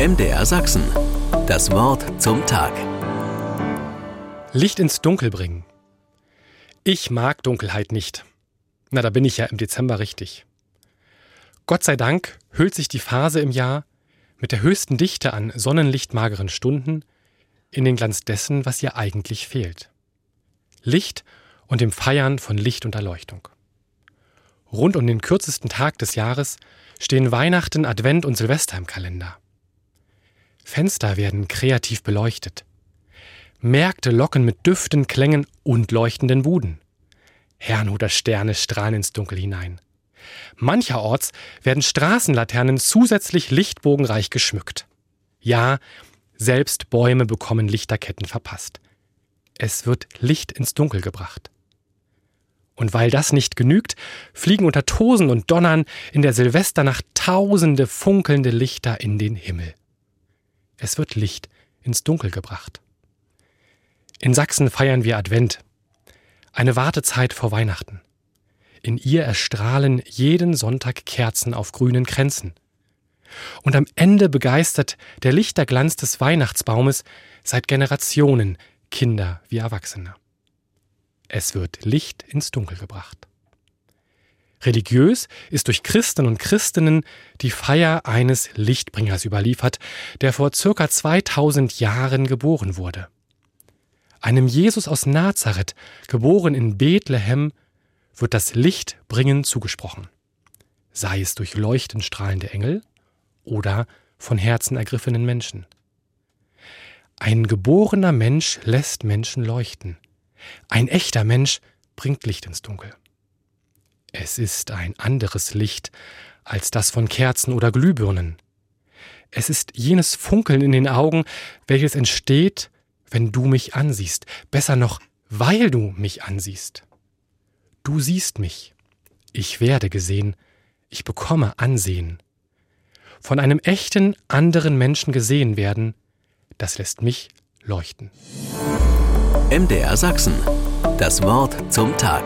MDR Sachsen. Das Wort zum Tag. Licht ins Dunkel bringen. Ich mag Dunkelheit nicht. Na, da bin ich ja im Dezember richtig. Gott sei Dank hüllt sich die Phase im Jahr mit der höchsten Dichte an sonnenlichtmageren Stunden in den Glanz dessen, was ihr eigentlich fehlt. Licht und dem Feiern von Licht und Erleuchtung. Rund um den kürzesten Tag des Jahres stehen Weihnachten, Advent und Silvester im Kalender. Fenster werden kreativ beleuchtet. Märkte locken mit Düften, Klängen und leuchtenden Buden. Herrnhuter Sterne strahlen ins Dunkel hinein. Mancherorts werden Straßenlaternen zusätzlich lichtbogenreich geschmückt. Ja, selbst Bäume bekommen Lichterketten verpasst. Es wird Licht ins Dunkel gebracht. Und weil das nicht genügt, fliegen unter Tosen und Donnern in der Silvesternacht tausende funkelnde Lichter in den Himmel. Es wird Licht ins Dunkel gebracht. In Sachsen feiern wir Advent, eine Wartezeit vor Weihnachten. In ihr erstrahlen jeden Sonntag Kerzen auf grünen Kränzen. Und am Ende begeistert der Lichterglanz des Weihnachtsbaumes seit Generationen Kinder wie Erwachsene. Es wird Licht ins Dunkel gebracht. Religiös ist durch Christen und Christinnen die Feier eines Lichtbringers überliefert, der vor circa 2000 Jahren geboren wurde. Einem Jesus aus Nazareth, geboren in Bethlehem, wird das Lichtbringen zugesprochen. Sei es durch leuchtend strahlende Engel oder von Herzen ergriffenen Menschen. Ein geborener Mensch lässt Menschen leuchten. Ein echter Mensch bringt Licht ins Dunkel. Es ist ein anderes Licht als das von Kerzen oder Glühbirnen. Es ist jenes Funkeln in den Augen, welches entsteht, wenn du mich ansiehst, besser noch, weil du mich ansiehst. Du siehst mich, ich werde gesehen, ich bekomme Ansehen. Von einem echten anderen Menschen gesehen werden, das lässt mich leuchten. MDR Sachsen. Das Wort zum Tag.